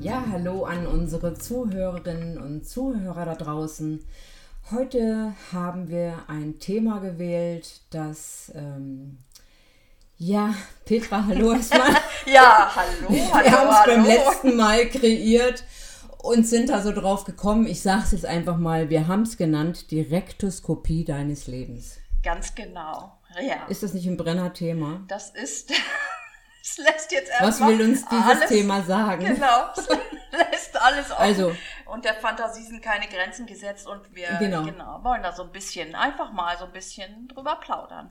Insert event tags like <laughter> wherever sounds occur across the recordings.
Ja, hallo an unsere Zuhörerinnen und Zuhörer da draußen. Heute haben wir ein Thema gewählt, das, ähm, ja, Petra, hallo erstmal. <laughs> Ja, hallo, hallo, Wir haben es beim letzten Mal kreiert und sind da so drauf gekommen. Ich sage es jetzt einfach mal, wir haben es genannt, die Rektoskopie deines Lebens. Ganz genau. Ja. Ist das nicht ein Brenner-Thema? das ist. Es lässt jetzt Was erstmal will uns dieses alles, Thema sagen? Genau. Es lässt alles offen. Also- Und der Fantasie sind keine Grenzen gesetzt und wir Genau. wollen da so ein bisschen, einfach mal so ein bisschen drüber plaudern.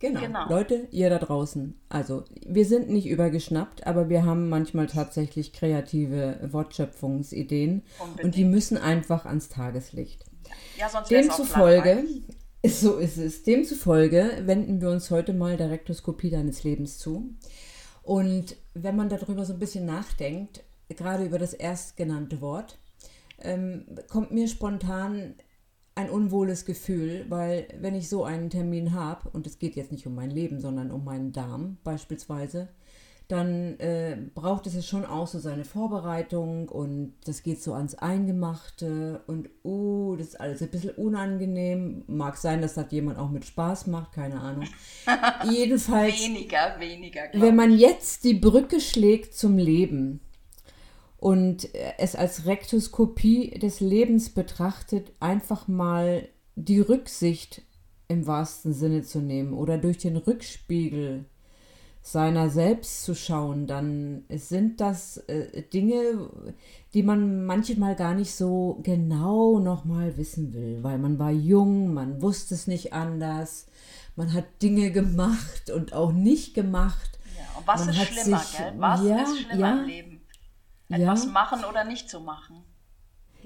Genau. Genau. Leute, ihr da draußen. Also, wir sind nicht übergeschnappt, aber wir haben manchmal tatsächlich kreative Wortschöpfungsideen und Unbedingt. die müssen einfach ans Tageslicht. Ja, sonst Demzufolge, <laughs> so ist es, demzufolge wenden wir uns heute mal der Rektoskopie deines Lebens zu. Und wenn man darüber so ein bisschen nachdenkt, gerade über das erstgenannte Wort, ähm, kommt mir spontan ein unwohles Gefühl, weil wenn ich so einen Termin habe, und es geht jetzt nicht um mein Leben, sondern um meinen Darm beispielsweise, dann äh, braucht es ja schon auch so seine Vorbereitung und das geht so ans Eingemachte und uh, das ist alles ein bisschen unangenehm. Mag sein, dass das jemand auch mit Spaß macht, keine Ahnung. <laughs> Jedenfalls Weniger, weniger, wenn man jetzt die Brücke schlägt zum Leben und äh, es als Rektoskopie des Lebens betrachtet, einfach mal die Rücksicht im wahrsten Sinne zu nehmen oder durch den Rückspiegel seiner selbst zu schauen, dann sind das äh, Dinge, die man manchmal gar nicht so genau nochmal wissen will, weil man war jung, man wusste es nicht anders, man hat Dinge gemacht und auch nicht gemacht. Ja, und was Man ist hat schlimmer, sich- gell? Was ja, ist schlimmer ja. im Leben? Ja. Etwas machen oder nicht zu machen?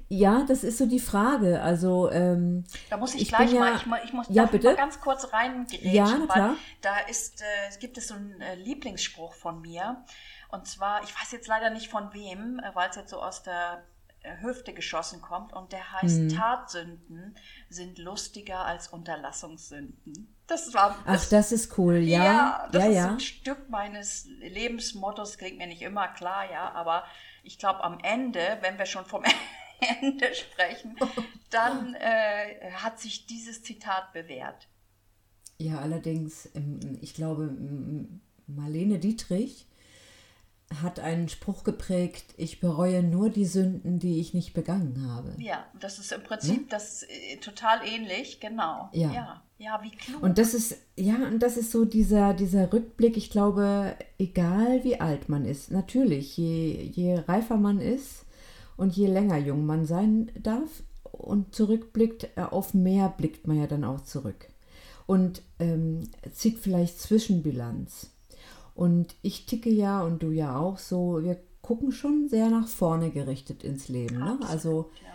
Ja, das ist so die Frage. Also, ähm, Da muss ich, Ich gleich bin mal, ja- ich, ich muss Ja, bitte? mal ganz kurz reingrätschen, Ja, na klar. da ist, äh, gibt es so einen äh, Lieblingsspruch von mir. Und zwar, ich weiß jetzt leider nicht von wem, äh, weil es jetzt so aus der äh, Hüfte geschossen kommt. Und der heißt, Hm. Tatsünden sind lustiger als Unterlassungssünden. Das war ach, das ist cool. Ja, ja, das ja, ist ja. ein Stück meines Lebensmottos, klingt mir nicht immer klar, ja, aber ich glaube am Ende, wenn wir schon vom <laughs> Ende sprechen, dann äh, hat sich dieses Zitat bewährt. Ja, allerdings, ähm, ich glaube, Marlene Dietrich hat einen Spruch geprägt, ich bereue nur die Sünden, die ich nicht begangen habe. Ja, das ist im Prinzip das äh, total ähnlich, genau. Ja. ja, ja wie klug. Und das ist, ja, und das ist so dieser, dieser Rückblick, ich glaube, egal wie alt man ist, natürlich, je, je reifer man ist und je länger jung man sein darf und zurückblickt, äh, auf mehr blickt man ja dann auch zurück. Und ähm, zieht vielleicht Zwischenbilanz. Und ich ticke ja und du ja auch so, wir gucken schon sehr nach vorne gerichtet ins Leben. Ne? Also ja.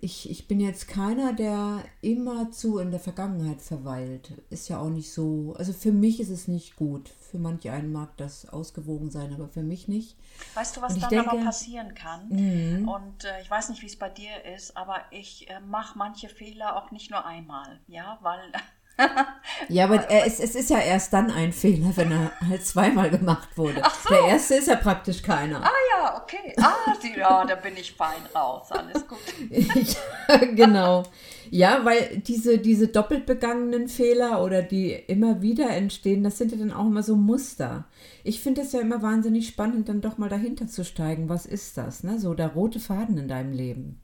Ich, ich bin jetzt keiner, der immerzu in der Vergangenheit verweilt. Ist ja auch nicht so. Also für mich ist es nicht gut. Für manch einen mag das ausgewogen sein, aber für mich nicht. Weißt du, was dann denke- aber passieren kann? Und äh, ich weiß nicht, wie es bei dir ist, aber ich äh, mache manche Fehler auch nicht nur einmal, ja, weil <laughs> Ja, aber äh, es, es ist ja erst dann ein Fehler, wenn er halt zweimal gemacht wurde. Der erste ist ja praktisch keiner. Ah ja, okay. Ah, die, ja, da bin ich fein raus. Alles gut. <laughs> ja, genau. Ja, weil diese, diese doppelt begangenen Fehler oder die immer wieder entstehen, das sind ja dann auch immer so Muster. Ich finde es ja immer wahnsinnig spannend, dann doch mal dahinter zu steigen. Was ist das? Ne? So der rote Faden in deinem Leben.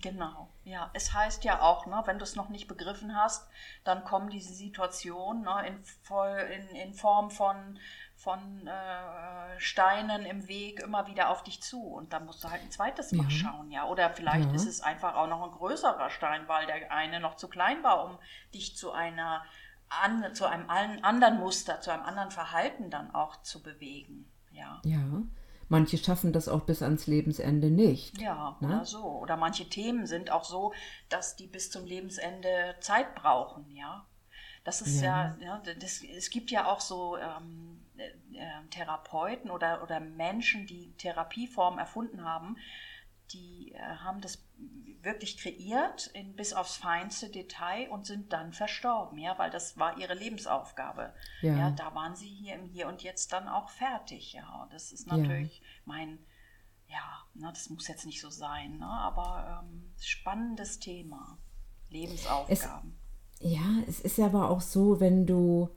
Genau. Ja, es heißt ja auch, ne, wenn du es noch nicht begriffen hast, dann kommen diese Situationen ne, in, voll, in, in Form von, von äh, Steinen im Weg immer wieder auf dich zu. Und dann musst du halt ein zweites Mal Ja. schauen, ja. Oder vielleicht Ja. ist es einfach auch noch ein größerer Stein, weil der eine noch zu klein war, um dich zu einer an, zu einem anderen Muster, zu einem anderen Verhalten dann auch zu bewegen. Ja. Ja. Manche schaffen das auch bis ans Lebensende nicht. Ja, Ne? oder so. Oder manche Themen sind auch so, dass die bis zum Lebensende Zeit brauchen, ja. Das ist ja, ja, das, es gibt ja auch so ähm, äh, äh, Therapeuten oder, oder Menschen, die Therapieformen erfunden haben, die äh, haben das wirklich kreiert in, bis aufs feinste Detail und sind dann verstorben, ja, weil das war ihre Lebensaufgabe. Ja. Ja, da waren sie hier im Hier und Jetzt dann auch fertig, ja. Und das ist Ja. natürlich mein, ja, ne, das muss jetzt nicht so sein, ne, aber ähm, spannendes Thema. Lebensaufgaben. Ja, es ist ja aber auch so, wenn du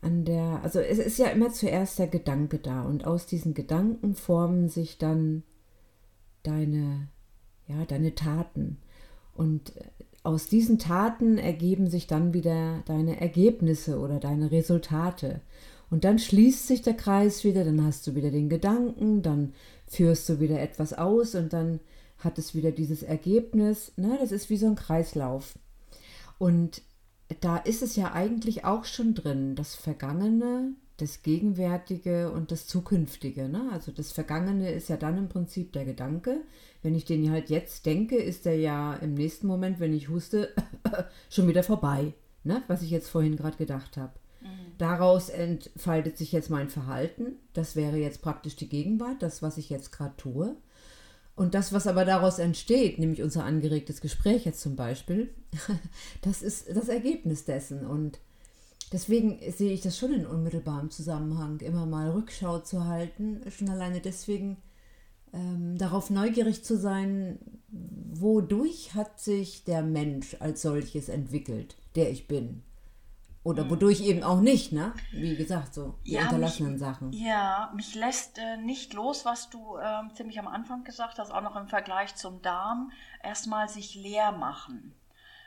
an der, also es ist ja immer zuerst der Gedanke da und aus diesen Gedanken formen sich dann deine, ja, deine Taten. Und äh, aus diesen Taten ergeben sich dann wieder deine Ergebnisse oder deine Resultate. Und dann schließt sich der Kreis wieder, dann hast du wieder den Gedanken, dann führst du wieder etwas aus und dann hat es wieder dieses Ergebnis. Ne? Das ist wie so ein Kreislauf. Und da ist es ja eigentlich auch schon drin, das Vergangene, das Gegenwärtige und das Zukünftige. Ne? Also das Vergangene ist ja dann im Prinzip der Gedanke. Wenn ich den halt jetzt denke, ist der ja im nächsten Moment, wenn ich huste, <laughs> schon wieder vorbei. Ne? Was ich jetzt vorhin gerade gedacht habe. Daraus entfaltet sich jetzt mein Verhalten. Das wäre jetzt praktisch die Gegenwart, das, was ich jetzt gerade tue. Und das, was aber daraus entsteht, nämlich unser angeregtes Gespräch jetzt zum Beispiel, <laughs> das ist das Ergebnis dessen. Und deswegen sehe ich das schon in unmittelbarem Zusammenhang, immer mal Rückschau zu halten. Schon alleine deswegen ähm, darauf neugierig zu sein, wodurch hat sich der Mensch als solches entwickelt, der ich bin. Oder wodurch eben auch nicht, ne? Wie gesagt, so die Ja, unterlassenen mich, Sachen. Ja, mich lässt äh, nicht los, was du ähm, ziemlich am Anfang gesagt hast, auch noch im Vergleich zum Darm, erstmal sich leer machen.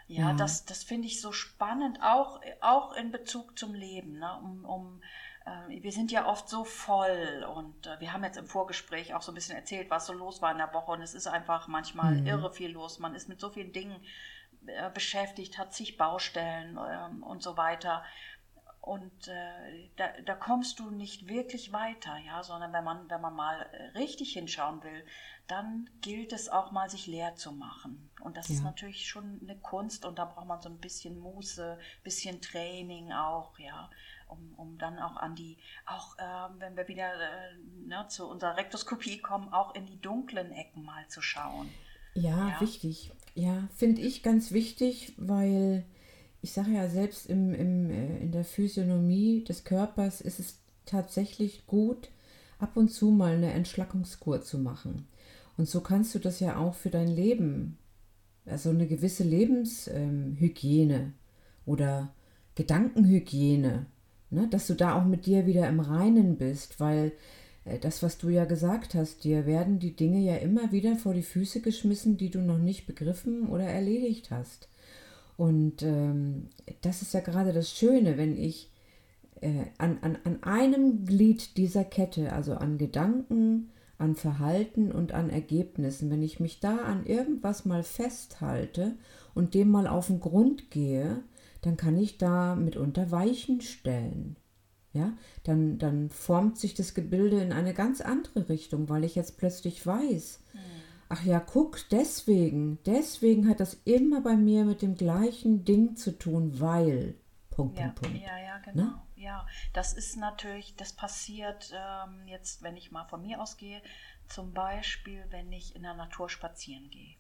Ja, Ja. das, das finde ich so spannend, auch, auch in Bezug zum Leben. Ne? Um, um, äh, wir sind ja oft so voll und äh, wir haben jetzt im Vorgespräch auch so ein bisschen erzählt, was so los war in der Woche und es ist einfach manchmal irre viel los. Man ist mit so vielen Dingen äh, beschäftigt, hat zig Baustellen ähm, und so weiter. Und äh, da, da kommst du nicht wirklich weiter, ja, sondern wenn man, wenn man mal äh, richtig hinschauen will, dann gilt es auch mal, sich leer zu machen. Und das ist Ja. natürlich schon eine Kunst und da braucht man so ein bisschen Muße, bisschen Training auch, ja, um, um dann auch an die, auch ähm, wenn wir wieder äh, ne, zu unserer Rektoskopie kommen, auch in die dunklen Ecken mal zu schauen. Ja, Ja. wichtig. Ja, finde ich ganz wichtig, weil ich sage ja, selbst im, im, äh, in der Physiognomie des Körpers ist es tatsächlich gut, ab und zu mal eine Entschlackungskur zu machen. Und so kannst du das ja auch für dein Leben, also eine gewisse Lebenshygiene oder Gedankenhygiene, ne, dass du da auch mit dir wieder im Reinen bist, weil äh, das, was du ja gesagt hast, dir werden die Dinge ja immer wieder vor die Füße geschmissen, die du noch nicht begriffen oder erledigt hast. Und ähm, das ist ja gerade das Schöne, wenn ich äh, an, an, an einem Glied dieser Kette, also an Gedanken, an Verhalten und an Ergebnissen, wenn ich mich da an irgendwas mal festhalte und dem mal auf den Grund gehe, dann kann ich da mitunter Weichen stellen. Ja, dann, dann formt sich das Gebilde in eine ganz andere Richtung, weil ich jetzt plötzlich weiß, ach ja, guck, deswegen, deswegen hat das immer bei mir mit dem gleichen Ding zu tun, weil, Punkt, Ja, Punkt, Punkt. ja, ja, genau. Ne? Ja, das ist natürlich, das passiert ähm, jetzt, wenn ich mal von mir ausgehe, zum Beispiel, wenn ich in der Natur spazieren gehe.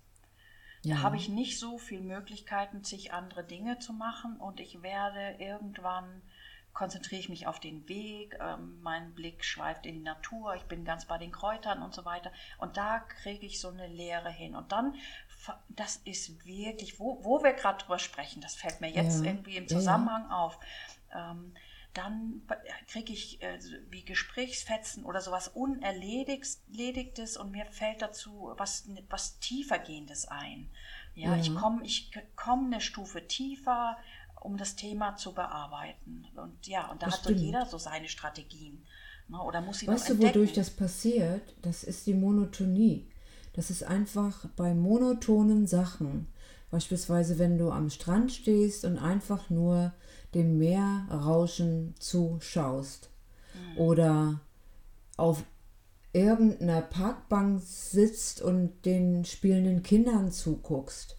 Da Ja. habe ich nicht so viele Möglichkeiten, zig andere Dinge zu machen und ich werde irgendwann konzentriere ich mich auf den Weg, ähm, mein Blick schweift in die Natur, ich bin ganz bei den Kräutern und so weiter und da kriege ich so eine Leere hin und dann, das ist wirklich, wo, wo wir gerade drüber sprechen, das fällt mir jetzt Ja. irgendwie im Ja, ja. Zusammenhang auf, ähm, dann kriege ich äh, wie Gesprächsfetzen oder sowas Unerledigtes und mir fällt dazu was, was tiefergehendes ein. Ja, Ja. ich komme ich komm eine Stufe tiefer, um das Thema zu bearbeiten. Und ja, und da Das hat so stimmt. jeder so seine Strategien. Ne, oder muss sie Weißt du, wodurch das passiert? Das ist die Monotonie. Das ist einfach bei monotonen Sachen. Beispielsweise, wenn du am Strand stehst und einfach nur dem Meerrauschen zuschaust. Oder auf irgendeiner Parkbank sitzt und den spielenden Kindern zuguckst,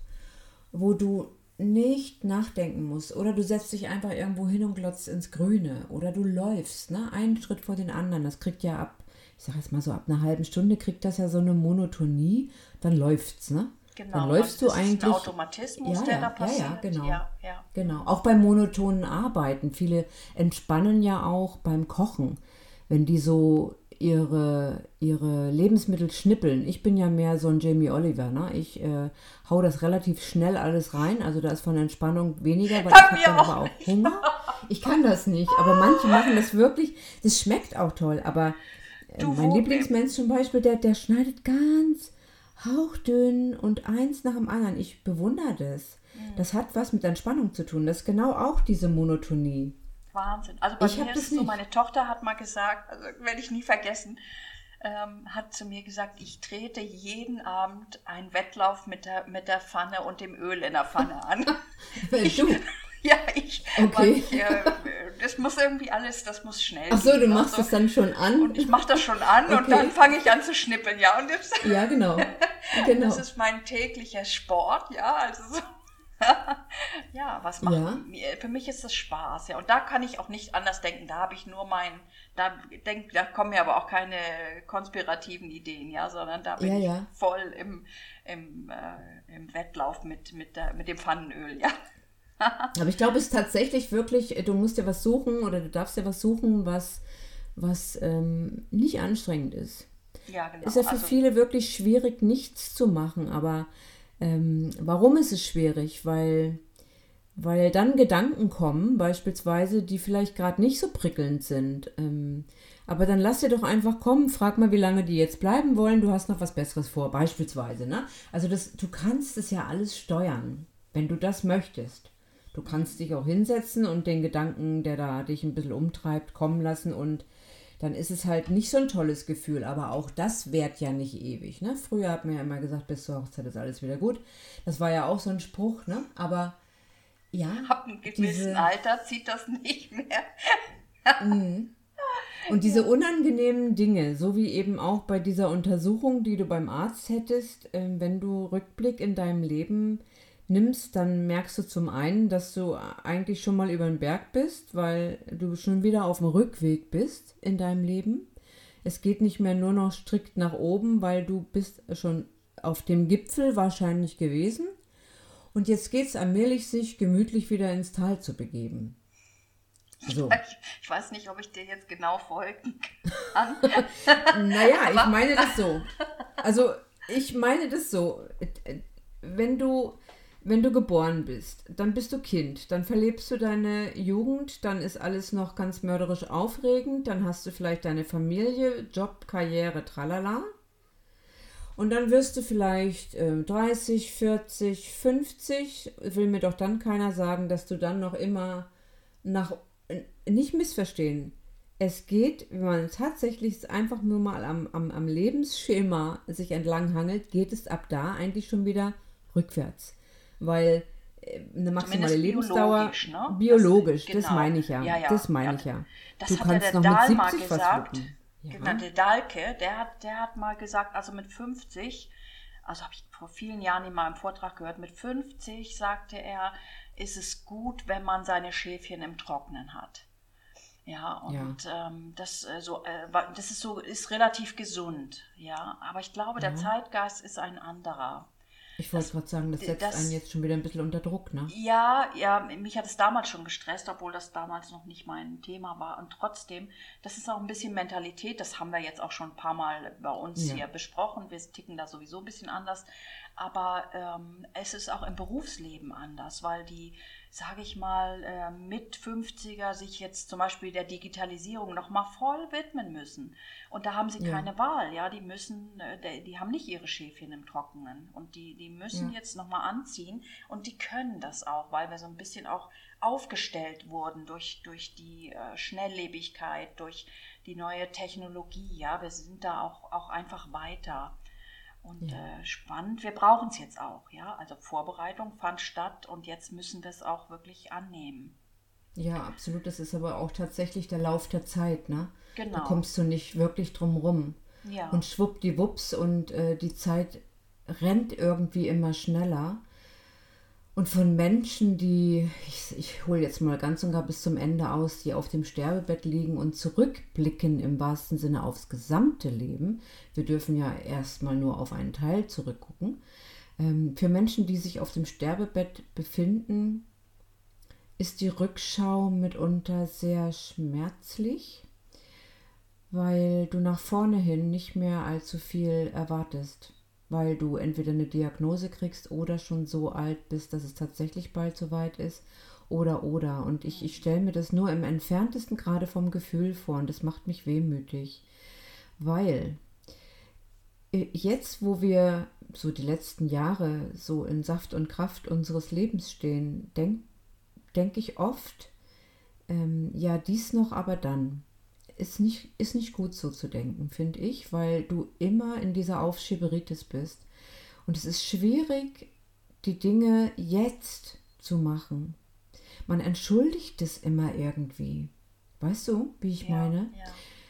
wo du nicht nachdenken musst oder du setzt dich einfach irgendwo hin und glotzt ins Grüne oder du läufst, ne, einen Schritt vor den anderen. Das kriegt ja ab, ich sag jetzt mal so, ab einer halben Stunde kriegt das ja so eine Monotonie, dann läuft's, ne? Genau, dann läufst du eigentlich. Ein Automatismus, ja, der ja, da passiert. Ja, ja, genau. Ja, ja. Genau. Auch beim monotonen Arbeiten. Viele entspannen ja auch beim Kochen, wenn die so ihre, ihre Lebensmittel schnippeln. Ich bin ja mehr so ein Jamie Oliver, ne? Ich äh, hau das relativ schnell alles rein, also da ist von Entspannung weniger, weil ich habe dann auch aber auch Hunger. Ich kann das nicht, aber manche machen das wirklich, das schmeckt auch toll, aber äh, mein Lieblingsmensch zum Beispiel, der, der schneidet ganz hauchdünn und eins nach dem anderen. Ich bewundere das. Mhm. Das hat was mit Entspannung zu tun. Das ist genau auch diese Monotonie. Wahnsinn. Also bei Ich mir ist das es so, meine Tochter hat mal gesagt, also werde ich nie vergessen, ähm, hat zu mir gesagt, ich trete jeden Abend einen Wettlauf mit der, mit der Pfanne und dem Öl in der Pfanne an. <laughs> du. <laughs> ja, ich, Okay. ich äh, das muss irgendwie alles, das muss schnell Ach so, du gehen, machst also. es dann schon an. Und ich mache das schon an und Okay. dann fange ich an zu schnippeln, ja. Und das, ja, genau. <laughs> genau. das ist mein täglicher Sport, ja. Also so. Ja, was macht Ja. mir? Für mich ist das Spaß, ja. Und da kann ich auch nicht anders denken. Da habe ich nur mein, da denk, da kommen mir aber auch keine konspirativen Ideen, ja, sondern da bin Ja, ich ja. voll im, im, äh, im Wettlauf mit, mit, der, mit dem Pfannenöl, ja. <laughs> Aber ich glaube, es ist tatsächlich wirklich, du musst dir was suchen oder du darfst dir was suchen, was, was ähm, nicht anstrengend ist. Ja, genau. Ist ja für Also- viele wirklich schwierig, nichts zu machen. Aber ähm, warum ist es schwierig? Weil, weil dann Gedanken kommen, beispielsweise, die vielleicht gerade nicht so prickelnd sind. Ähm, aber dann lass dir doch einfach kommen, frag mal, wie lange die jetzt bleiben wollen. Du hast noch was Besseres vor, beispielsweise. Ne? Also das, du kannst es ja alles steuern, wenn du das möchtest. Du kannst dich auch hinsetzen und den Gedanken, der da dich ein bisschen umtreibt, kommen lassen und dann ist es halt nicht so ein tolles Gefühl, aber auch das währt ja nicht ewig. Ne? Früher hat man ja immer gesagt, bis zur Hochzeit ist alles wieder gut. Das war ja auch so ein Spruch, ne? Aber ja, Ab einem gewissen diese- Alter zieht das nicht mehr. <laughs> und diese unangenehmen Dinge, so wie eben auch bei dieser Untersuchung, die du beim Arzt hättest, ähm, wenn du Rückblick in deinem Leben nimmst, dann merkst du zum einen, dass du eigentlich schon mal über den Berg bist, weil du schon wieder auf dem Rückweg bist in deinem Leben. Es geht nicht mehr nur noch strikt nach oben, weil du bist schon auf dem Gipfel wahrscheinlich gewesen. Und jetzt geht es allmählich, sich gemütlich wieder ins Tal zu begeben. So. <laughs> Ich, ich weiß nicht, ob ich dir jetzt genau folgen kann. <laughs> Naja, ich meine das so. Also, ich meine das so. Wenn du, wenn du geboren bist, dann bist du Kind, dann verlebst du deine Jugend, dann ist alles noch ganz mörderisch aufregend, dann hast du vielleicht deine Familie, Job, Karriere, tralala. Und dann wirst du vielleicht äh, 30, 40, 50. Will mir doch dann keiner sagen, dass du dann noch immer nach. Nicht missverstehen. Es geht, wenn man tatsächlich einfach nur mal am, am, am Lebensschema sich entlang hangelt, geht es ab da eigentlich schon wieder rückwärts. Weil äh, eine maximale Zumindest Lebensdauer. biologisch, ne? Biologisch, Das- das, genau. meine ich ja. Ja, ja. Das meine Ja, ich ja. Das du hat ja kannst der noch Dahl mit mal 70 was gesagt. Ja. Genau, der Dahlke, der hat, der hat mal gesagt, also mit 50, also habe ich vor vielen Jahren in meinem Vortrag gehört, mit 50, sagte er, ist es gut, wenn man seine Schäfchen im Trocknen hat. Ja, und Ähm, das, äh, so, äh, das ist so, ist relativ gesund, ja. Aber ich glaube, der Zeitgeist ist ein anderer. Ich wollte gerade sagen, das setzt das- einen jetzt schon wieder ein bisschen unter Druck, ne? Ja, ja, mich hat es damals schon gestresst, obwohl das damals noch nicht mein Thema war. Und trotzdem, das ist auch ein bisschen Mentalität, das haben wir jetzt auch schon ein paar Mal bei uns Ja. hier besprochen. Wir ticken da sowieso ein bisschen anders. Aber ähm, es ist auch im Berufsleben anders, weil die, sage ich mal, äh, mit 50er sich jetzt zum Beispiel der Digitalisierung nochmal voll widmen müssen. Und da haben sie Ja. keine Wahl, ja, die müssen, äh, die, haben nicht ihre Schäfchen im Trockenen. Und die, die müssen Ja. jetzt nochmal anziehen und die können das auch, weil wir so ein bisschen auch aufgestellt wurden durch, durch die äh, Schnelllebigkeit, durch die neue Technologie. Ja, wir sind da auch, auch einfach weiter. Und äh, spannend, wir brauchen es jetzt auch, ja. Also Vorbereitung fand statt und jetzt müssen wir es auch wirklich annehmen. Ja, absolut. Das ist aber auch tatsächlich der Lauf der Zeit, ne? Genau. Da kommst du nicht wirklich drum rum. Ja. Und schwuppdiwupps und äh, die Zeit rennt irgendwie immer schneller. Und von Menschen, die, ich, ich hole jetzt mal ganz und gar bis zum Ende aus, die auf dem Sterbebett liegen und zurückblicken im wahrsten Sinne aufs gesamte Leben. Wir dürfen ja erstmal nur auf einen Teil zurückgucken. Ähm, für Menschen, die sich auf dem Sterbebett befinden, ist die Rückschau mitunter sehr schmerzlich, weil du nach vorne hin nicht mehr allzu viel erwartest weil du entweder eine Diagnose kriegst oder schon so alt bist, dass es tatsächlich bald soweit ist. Oder, oder. Und ich, ich stelle mir das nur im entferntesten gerade vom Gefühl vor und das macht mich wehmütig. Weil äh, jetzt, wo wir so die letzten Jahre so in Saft und Kraft unseres Lebens stehen, denke denk ich oft, ähm, ja, dies noch, aber dann ist nicht, ist nicht gut so zu denken, finde ich, weil du immer in dieser Aufschieberitis bist. Und es ist schwierig, die Dinge jetzt zu machen. Man entschuldigt es immer irgendwie. Weißt du, wie ich Ja, meine? ja.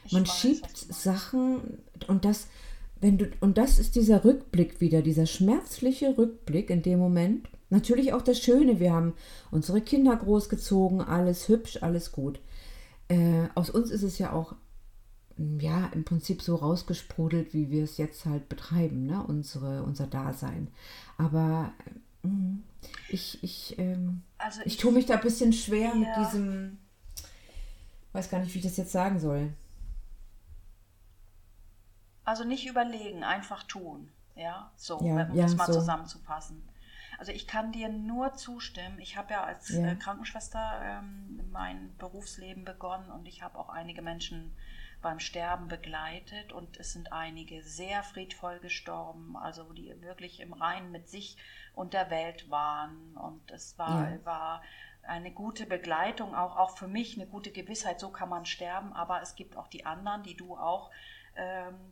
Ich Man weiß, schiebt. Sachen und das, wenn du, und das ist dieser Rückblick wieder, dieser schmerzliche Rückblick in dem Moment. Natürlich auch das Schöne, wir haben unsere Kinder großgezogen, alles hübsch, alles gut. Äh, aus uns ist es ja auch mm, ja im Prinzip so rausgesprudelt, wie wir es jetzt halt betreiben, ne? Unsere, unser Dasein. Aber mm, ich, ich, ähm, Also ich ich- tue mich da ein bisschen schwer mit Ja. diesem, weiß gar nicht, wie ich das jetzt sagen soll. Also nicht überlegen, einfach tun. Ja, so, Ja, um ja, das mal so. zusammenzufassen. Also ich kann dir nur zustimmen. Ich habe ja als Ja. äh, Krankenschwester ähm, mein Berufsleben begonnen und ich habe auch einige Menschen beim Sterben begleitet und es sind einige sehr friedvoll gestorben, also die wirklich im Reinen mit sich und der Welt waren und es war, Ja. war eine gute Begleitung, auch, auch für mich eine gute Gewissheit, so kann man sterben, aber es gibt auch die anderen, die du auch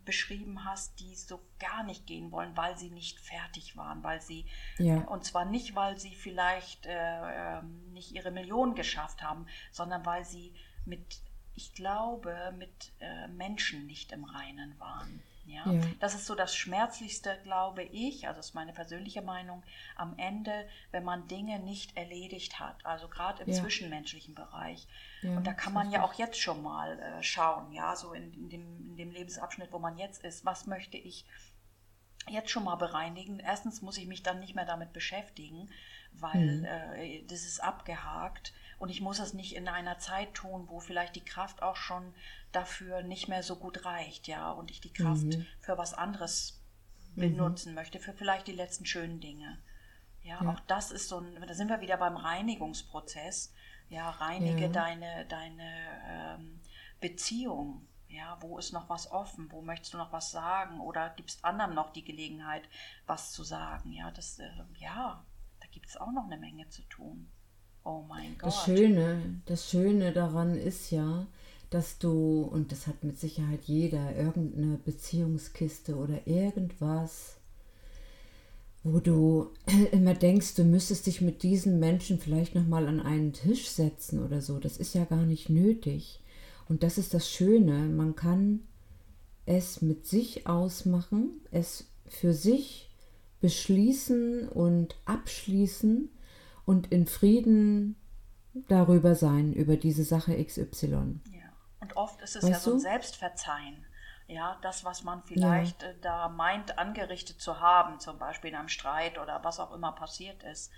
beschrieben hast, die so gar nicht gehen wollen, weil sie nicht fertig waren, weil sie, Ja. und zwar nicht, weil sie vielleicht äh, ähm, nicht ihre Millionen geschafft haben, sondern weil sie mit, ich glaube, mit äh, Menschen nicht im Reinen waren. Ja? Ja. Das ist so das Schmerzlichste, glaube ich, also ist meine persönliche Meinung, am Ende, wenn man Dinge nicht erledigt hat, also gerade im Ja. zwischenmenschlichen Bereich. Ja, und da kann man ja auch jetzt schon mal äh, schauen, ja, so in, in, dem, in dem Lebensabschnitt, wo man jetzt ist, was möchte ich jetzt schon mal bereinigen. Erstens muss ich mich dann nicht mehr damit beschäftigen, weil Mhm. äh, das ist abgehakt und ich muss es nicht in einer Zeit tun, wo vielleicht die Kraft auch schon dafür nicht mehr so gut reicht, ja, und ich die Kraft Mhm. für was anderes benutzen möchte, für vielleicht die letzten schönen Dinge. Ja, Ja. auch das ist so ein, da sind wir wieder beim Reinigungsprozess. Ja, reinige Ja. deine, deine ähm, Beziehung. Ja, wo ist noch was offen? Wo möchtest du noch was sagen? Oder gibst anderen noch die Gelegenheit, was zu sagen? Ja, das, äh, ja, da gibt es auch noch eine Menge zu tun. Oh mein Gott. Das Schöne, das Schöne daran ist ja, dass du, und das hat mit Sicherheit jeder, irgendeine Beziehungskiste oder irgendwas, wo du <clears throat> immer denkst, du müsstest dich mit diesen Menschen vielleicht nochmal an einen Tisch setzen oder so. Das ist ja gar nicht nötig. Und das ist das Schöne, man kann es mit sich ausmachen, es für sich beschließen und abschließen und in Frieden darüber sein, über diese Sache XY. Ja. Und oft ist es Weißt ja so ein? Selbstverzeihen. Ja, das, was man vielleicht äh, da meint, angerichtet zu haben, zum Beispiel in einem Streit oder was auch immer passiert ist,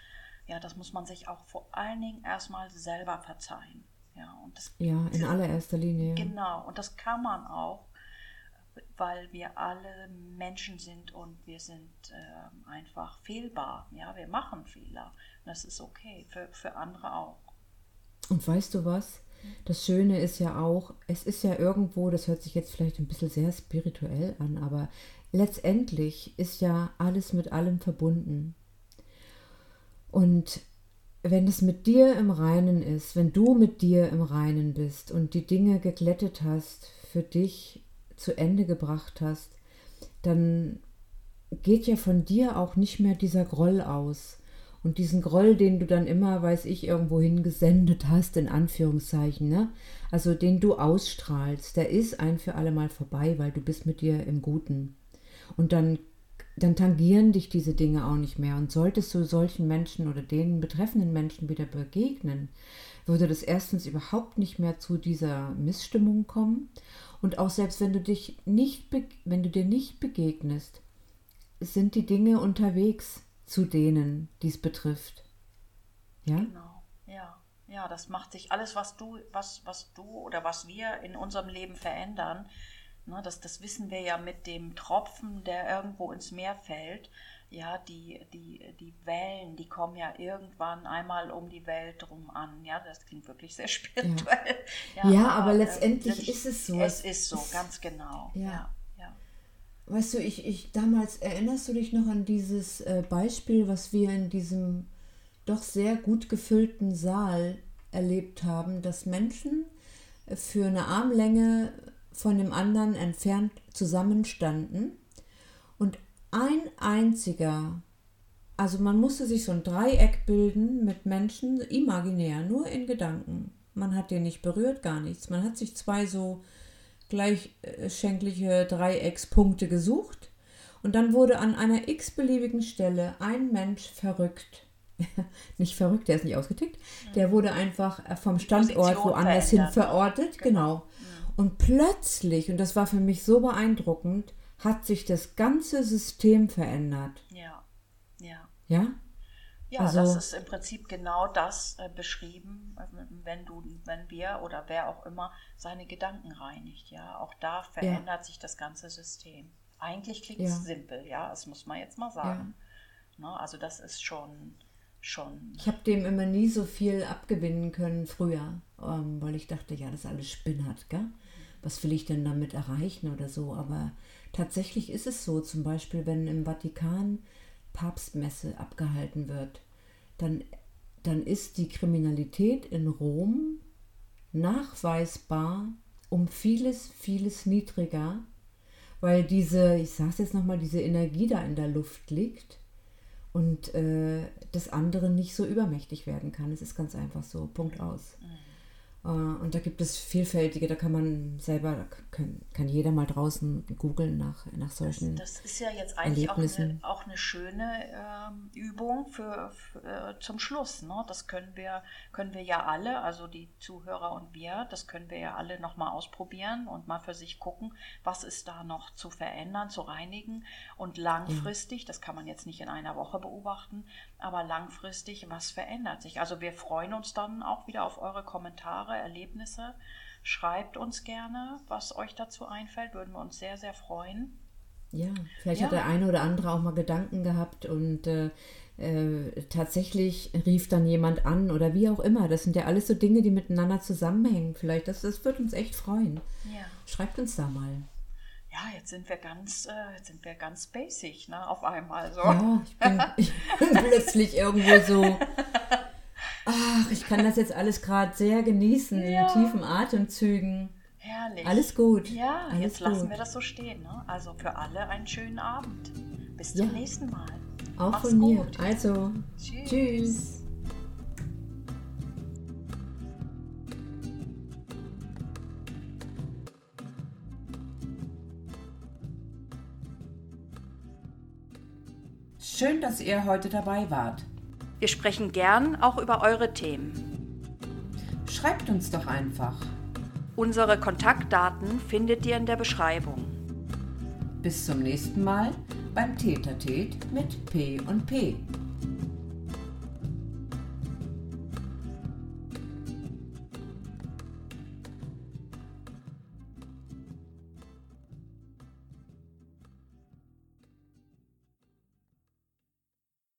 ja, das muss man sich auch vor allen Dingen erstmal selber verzeihen. Ja, und das Ja, in allererster Linie. Genau, und das kann man auch, weil wir alle Menschen sind und wir sind ähm, einfach fehlbar. Ja, wir machen Fehler. Und das ist okay, für, für andere auch. Und weißt du was? Das Schöne ist ja auch, es ist ja irgendwo, das hört sich jetzt vielleicht ein bisschen sehr spirituell an, aber letztendlich ist ja alles mit allem verbunden. Und wenn es mit dir im Reinen ist, wenn du mit dir im Reinen bist und die Dinge geglättet hast, für dich zu Ende gebracht hast, dann geht ja von dir auch nicht mehr dieser Groll aus. Und diesen Groll, den du dann immer, weiß ich, irgendwo hingesendet hast, in Anführungszeichen, ne? Also den du ausstrahlst, der ist ein für alle Mal vorbei, weil du bist mit dir im Guten. Und dann, dann tangieren dich diese Dinge auch nicht mehr. Und solltest du solchen Menschen oder den betreffenden Menschen wieder begegnen, würde das erstens überhaupt nicht mehr zu dieser Missstimmung kommen. Und auch selbst wenn du dich nicht, wenn du dir nicht begegnest, sind die Dinge unterwegs zu denen, die es betrifft. Ja? Genau, ja. Ja, das macht sich alles, was du, was, was du oder was wir in unserem Leben verändern, ne, das, das wissen wir ja mit dem Tropfen, der irgendwo ins Meer fällt. Ja, die, die, die Wellen, die kommen ja irgendwann einmal um die Welt drum an. Ja, das klingt wirklich sehr <laughs> spirituell. Ja, ja, ja aber, aber äh, letztendlich äh, ist es so. Es ist so, ganz genau. ja. ja. Weißt du, ich, ich damals, erinnerst du dich noch an dieses äh, Beispiel, was wir in diesem doch sehr gut gefüllten Saal erlebt haben, dass Menschen äh, für eine Armlänge von dem anderen entfernt zusammenstanden ein einziger, also man musste sich so ein Dreieck bilden mit Menschen, imaginär, nur in Gedanken. Man hat den nicht berührt, gar nichts. Man hat sich zwei so gleichschenkliche Dreieckspunkte gesucht und dann wurde an einer x-beliebigen Stelle ein Mensch verrückt. <laughs> nicht verrückt, der ist nicht ausgetickt. Der wurde einfach äh, vom Standort woanders hin verortet. Genau. genau. Und plötzlich, und das war für mich so beeindruckend, hat sich das ganze System verändert. Ja. Ja. Ja? Ja, also, das ist im Prinzip genau das äh, beschrieben, äh, wenn du, wenn wir oder wer auch immer seine Gedanken reinigt. Ja, auch da verändert ja. sich das ganze System. Eigentlich klingt es ja. simpel, ja, das muss man jetzt mal sagen. Ja. Ne, also das ist schon, schon. Ich habe dem immer nie so viel abgewinnen können früher, ähm, weil ich dachte, ja, das ist alles spinnert, gell? Was will ich denn damit erreichen oder so? Aber tatsächlich ist es so, zum Beispiel, wenn im Vatikan Papstmesse abgehalten wird, dann, dann ist die Kriminalität in Rom nachweisbar um vieles, vieles niedriger, weil diese, ich sage es jetzt nochmal, diese Energie da in der Luft liegt und äh, das andere nicht so übermächtig werden kann. Es ist ganz einfach so, Punkt aus. Äh, und da gibt es vielfältige, da kann man selber, kann, kann jeder mal draußen googeln nach, nach solchen Das, das ist ja jetzt eigentlich auch eine, auch eine schöne äh, Übung für, für äh, zum Schluss. Ne? Das können wir, können wir ja alle, also die Zuhörer und wir, das können wir ja alle nochmal ausprobieren und mal für sich gucken, was ist da noch zu verändern, zu reinigen und langfristig, ja. das kann man jetzt nicht in einer Woche beobachten, aber langfristig, was verändert sich? Also wir freuen uns dann auch wieder auf eure Kommentare, Erlebnisse. Schreibt uns gerne, was euch dazu einfällt, würden wir uns sehr, sehr freuen. Ja, vielleicht ja. hat der eine oder andere auch mal Gedanken gehabt und äh, äh, tatsächlich rief dann jemand an oder wie auch immer. Das sind ja alles so Dinge, die miteinander zusammenhängen. Vielleicht, das, das wird uns echt freuen. Ja. Schreibt uns da mal ja, jetzt sind wir ganz, äh, jetzt sind wir ganz basic, ne, auf einmal so. Ja, ich bin, ich <laughs> bin <laughs> plötzlich irgendwo so, ach, ich kann das jetzt alles gerade sehr genießen, ja. in tiefen Atemzügen. Herrlich. Alles gut. Ja, alles jetzt gut. lassen wir das so stehen. Ne? Also für alle einen schönen Abend. Bis zum ja. nächsten Mal. Auch Mach's von mir. Gut. Also, tschüss. tschüss. Schön, dass ihr heute dabei wart. Wir sprechen gern auch über eure Themen. Schreibt uns doch einfach. Unsere Kontaktdaten findet ihr in der Beschreibung. Bis zum nächsten Mal beim Tätertät mit P und P.